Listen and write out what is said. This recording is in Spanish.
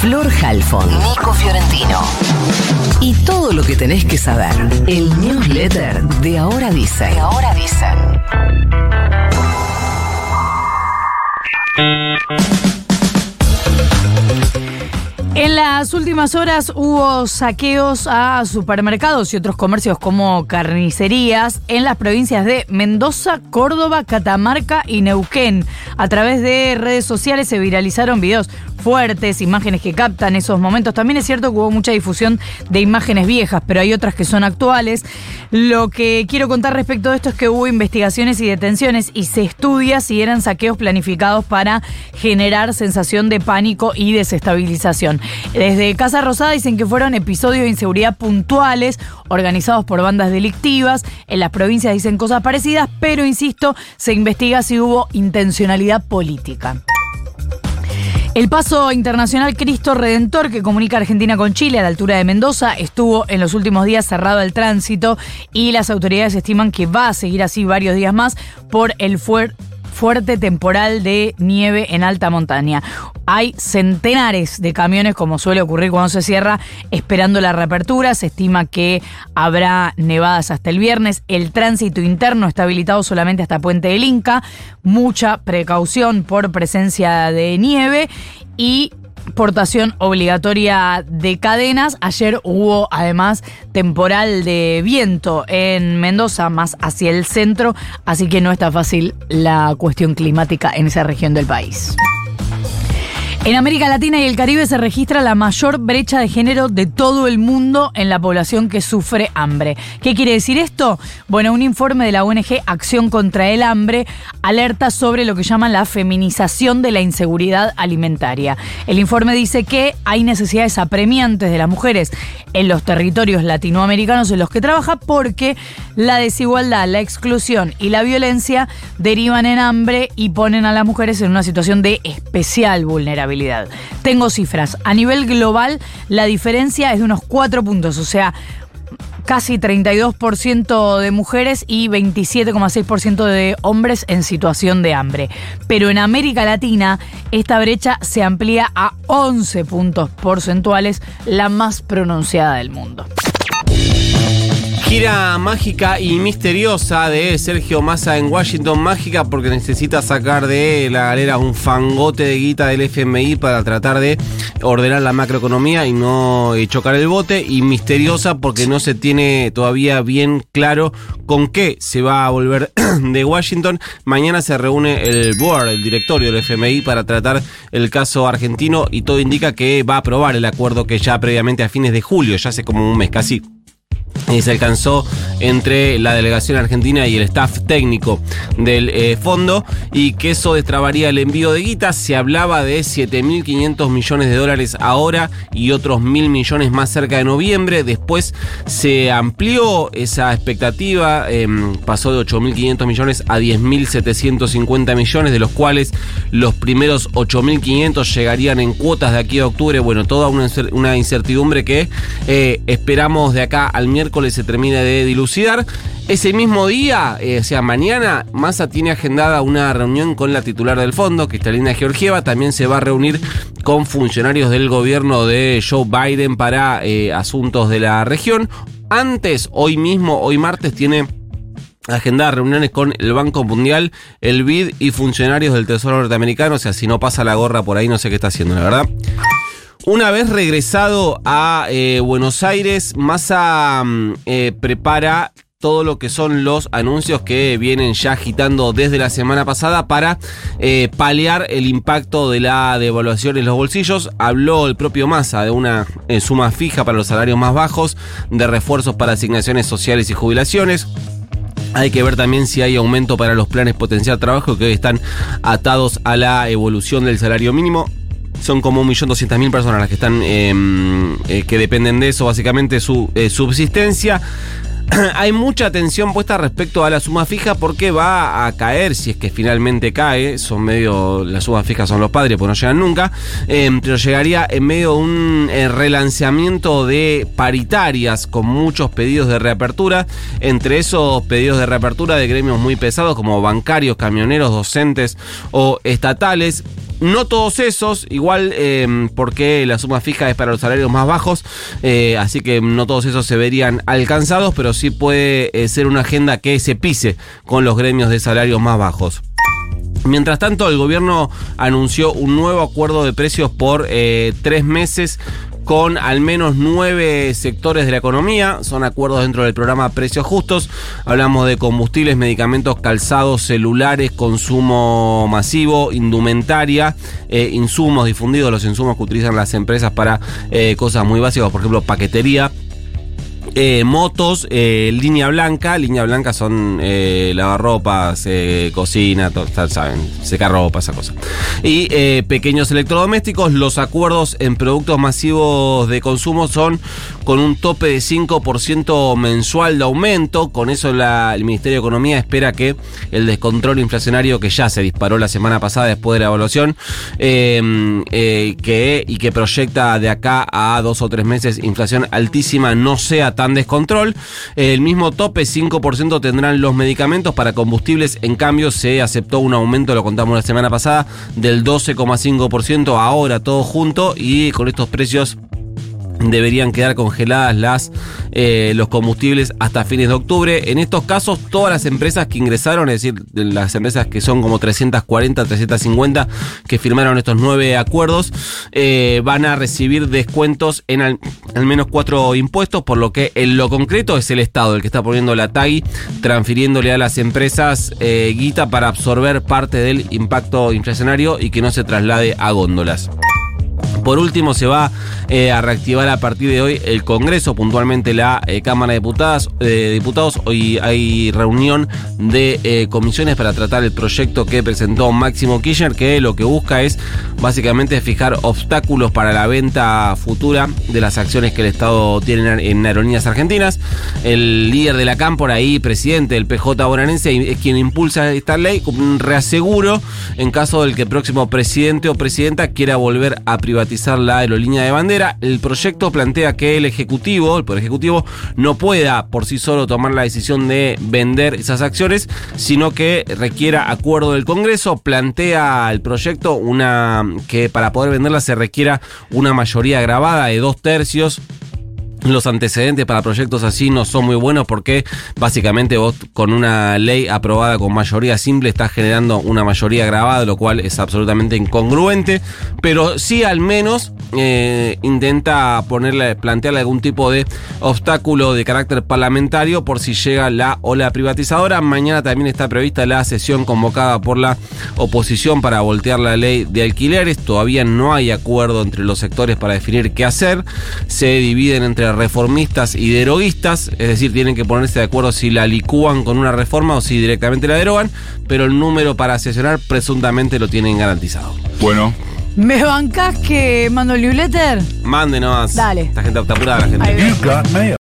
Flor Halfon, Nico Fiorentino. Y todo lo que tenés que saber. El newsletter de Ahora Dicen. De Ahora Dicen. En las últimas horas hubo saqueos a supermercados y otros comercios como carnicerías en las provincias de Mendoza, Córdoba, Catamarca y Neuquén. A través de redes sociales se viralizaron videos fuertes, imágenes que captan esos momentos. También es cierto que hubo mucha difusión de imágenes viejas, pero hay otras que son actuales. Lo que quiero contar respecto de esto es que hubo investigaciones y detenciones y se estudia si eran saqueos planificados para generar sensación de pánico y desestabilización. Desde Casa Rosada dicen que fueron episodios de inseguridad puntuales organizados por bandas delictivas. En las provincias dicen cosas parecidas, pero insisto, se investiga si hubo intencionalidad política. El paso internacional Cristo Redentor que comunica Argentina con Chile a la altura de Mendoza estuvo en los últimos días cerrado al tránsito y las autoridades estiman que va a seguir así varios días más por el fuerte temporal de nieve en alta montaña. Hay centenares de camiones, como suele ocurrir cuando se cierra, esperando la reapertura. Se estima que habrá nevadas hasta el viernes. El tránsito interno está habilitado solamente hasta Puente del Inca. Mucha precaución por presencia de nieve y portación obligatoria de cadenas. Ayer hubo además temporal de viento en Mendoza, más hacia el centro, así que no está fácil la cuestión climática en esa región del país. En América Latina y el Caribe se registra la mayor brecha de género de todo el mundo en la población que sufre hambre. ¿Qué quiere decir esto? Bueno, un informe de la ONG Acción contra el Hambre alerta sobre lo que llaman la feminización de la inseguridad alimentaria. El informe dice que hay necesidades apremiantes de las mujeres en los territorios latinoamericanos en los que trabaja porque la desigualdad, la exclusión y la violencia derivan en hambre y ponen a las mujeres en una situación de especial vulnerabilidad. Tengo cifras. A nivel global, la diferencia es de unos 4 puntos, o sea, casi 32% de mujeres y 27,6% de hombres en situación de hambre. Pero en América Latina, esta brecha se amplía a 11 puntos porcentuales, la más pronunciada del mundo. Gira mágica y misteriosa de Sergio Massa en Washington. Mágica porque necesita sacar de la galera un fangote de guita del FMI para tratar de ordenar la macroeconomía y no eh, chocar el bote. Y misteriosa porque no se tiene todavía bien claro con qué se va a volver de Washington. Mañana se reúne el board, el directorio del FMI para tratar el caso argentino y todo indica que va a aprobar el acuerdo que ya previamente a fines de julio, ya hace como un mes casi y se alcanzó entre la delegación argentina y el staff técnico del eh, fondo y que eso destrabaría el envío de guita. Se hablaba de 7.500 millones de dólares ahora y otros mil millones más cerca de noviembre. Después se amplió esa expectativa, em, pasó de 8.500 millones a 10.750 millones, de los cuales los primeros 8.500 llegarían en cuotas de aquí a octubre. Bueno, toda una, incertidumbre que eh, esperamos de acá al miércoles se termina de dilucidar. Ese mismo día, eh, o sea, mañana, Massa tiene agendada una reunión con la titular del fondo, Cristalina Georgieva. También se va a reunir con funcionarios del gobierno de Joe Biden para eh, asuntos de la región. Antes, hoy mismo, hoy martes, tiene agendadas reuniones con el Banco Mundial, el BID y funcionarios del Tesoro norteamericano. O sea, si no pasa la gorra por ahí, no sé qué está haciendo, la verdad. Una vez regresado a eh, Buenos Aires, Massa mm, eh, prepara todo lo que son los anuncios que vienen ya agitando desde la semana pasada para eh, paliar el impacto de la devaluación en los bolsillos. Habló el propio Massa de una suma fija para los salarios más bajos, de refuerzos para asignaciones sociales y jubilaciones. Hay que ver también si hay aumento para los planes potencial trabajo que hoy están atados a la evolución del salario mínimo son como 1.200.000 personas las que están em, eh, que dependen de eso, básicamente su eh, subsistencia. Hay mucha atención puesta respecto a la suma fija porque va a caer si es que finalmente cae. Son medio. Las sumas fijas son los padres, pues no llegan nunca. Em, pero llegaría en medio de un eh, relanceamiento de paritarias con muchos pedidos de reapertura. Entre esos pedidos de reapertura de gremios muy pesados como bancarios, camioneros, docentes o estatales No todos esos, igual eh, porque la suma fija es para los salarios más bajos, eh, así que no todos esos se verían alcanzados, pero sí puede eh, ser una agenda que se pise con los gremios de salarios más bajos. Mientras tanto, el gobierno anunció un nuevo acuerdo de precios por eh, tres meses con al menos nueve sectores de la economía. Son acuerdos dentro del programa Precios Justos. Hablamos de combustibles, medicamentos, calzados, celulares, consumo masivo, indumentaria, eh, insumos difundidos, los insumos que utilizan las empresas para eh, cosas muy básicas, por ejemplo, paquetería. Eh, motos, eh, línea blanca. Línea blanca son eh, lavarropas, eh, cocina, to- ta- saben, secar ropa, esa cosa. Y pequeños electrodomésticos. Los acuerdos en productos masivos de consumo son con un tope de 5% mensual de aumento. Con eso el Ministerio de Economía espera que el descontrol inflacionario que ya se disparó la semana pasada después de la evaluación que, y que proyecta de acá a dos o tres meses inflación altísima no sea tan descontrol. El mismo tope, 5% tendrán los medicamentos para combustibles. En cambio, se aceptó un aumento, lo contamos la semana pasada, del 12,5% ahora todo junto y con estos precios deberían quedar congeladas las eh, los combustibles hasta fines de octubre. En estos casos, todas las empresas que ingresaron, es decir, de las empresas que son como 340, 350, que firmaron estos nueve acuerdos, eh, van a recibir descuentos en al, al menos cuatro impuestos, por lo que en lo concreto es el Estado el que está poniendo la TAGI, transfiriéndole a las empresas eh, guita para absorber parte del impacto inflacionario y que no se traslade a góndolas. Por último, se va eh, a reactivar a partir de hoy el Congreso, puntualmente la eh, Cámara de Diputadas, eh, Diputados. Hoy hay reunión de comisiones para tratar el proyecto que presentó Máximo Kirchner, que lo que busca es básicamente fijar obstáculos para la venta futura de las acciones que el Estado tiene en- aerolíneas argentinas. El líder de la CAM, por ahí, presidente del PJ bonaerense, es quien impulsa esta ley un reaseguro en caso del que el próximo presidente o presidenta quiera volver a privatizar la aerolínea de bandera. El proyecto plantea que el Ejecutivo, el Poder Ejecutivo, no pueda por sí solo tomar la decisión de vender esas acciones, sino que requiera acuerdo del Congreso. Plantea el proyecto una que para poder venderla se requiera una mayoría grabada de dos tercios los antecedentes para proyectos así no son muy buenos porque básicamente vos con una ley aprobada con mayoría simple estás generando una mayoría grabada, lo cual es absolutamente incongruente, pero sí al menos eh, intenta ponerle, plantearle algún tipo de obstáculo de carácter parlamentario por si llega la ola privatizadora. Mañana también está prevista la sesión convocada por la oposición para voltear la ley de alquileres. Todavía no hay acuerdo entre los sectores para definir qué hacer. Se dividen entre reformistas y deroguistas, es decir, tienen que ponerse de acuerdo si la licúan con una reforma o si directamente la derogan, pero el número para sesionar presuntamente lo tienen garantizado. Bueno, ¿Me bancás que mando el newsletter? Mándenos. Dale. Esta gente está apurada la gente.